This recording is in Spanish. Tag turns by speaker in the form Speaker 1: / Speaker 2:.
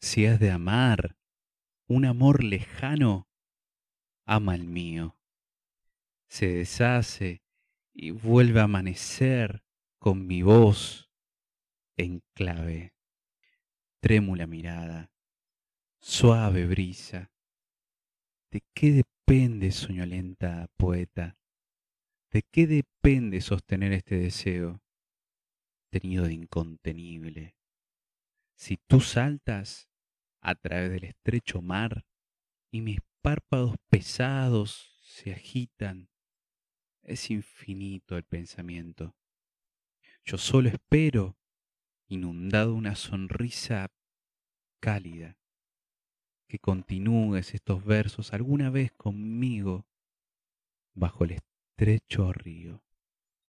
Speaker 1: si has de amar un amor lejano, ama el mío. Se deshace y vuelve a amanecer con mi voz en clave, trémula mirada, suave brisa. ¿De qué depende, soñolenta poeta? ¿De qué depende sostener este deseo, tenido de incontenible? Si tú saltas a través del estrecho mar y mis párpados pesados se agitan, es infinito el pensamiento. Yo solo espero, inundado una sonrisa cálida, que continúes estos versos alguna vez conmigo bajo el estrecho río.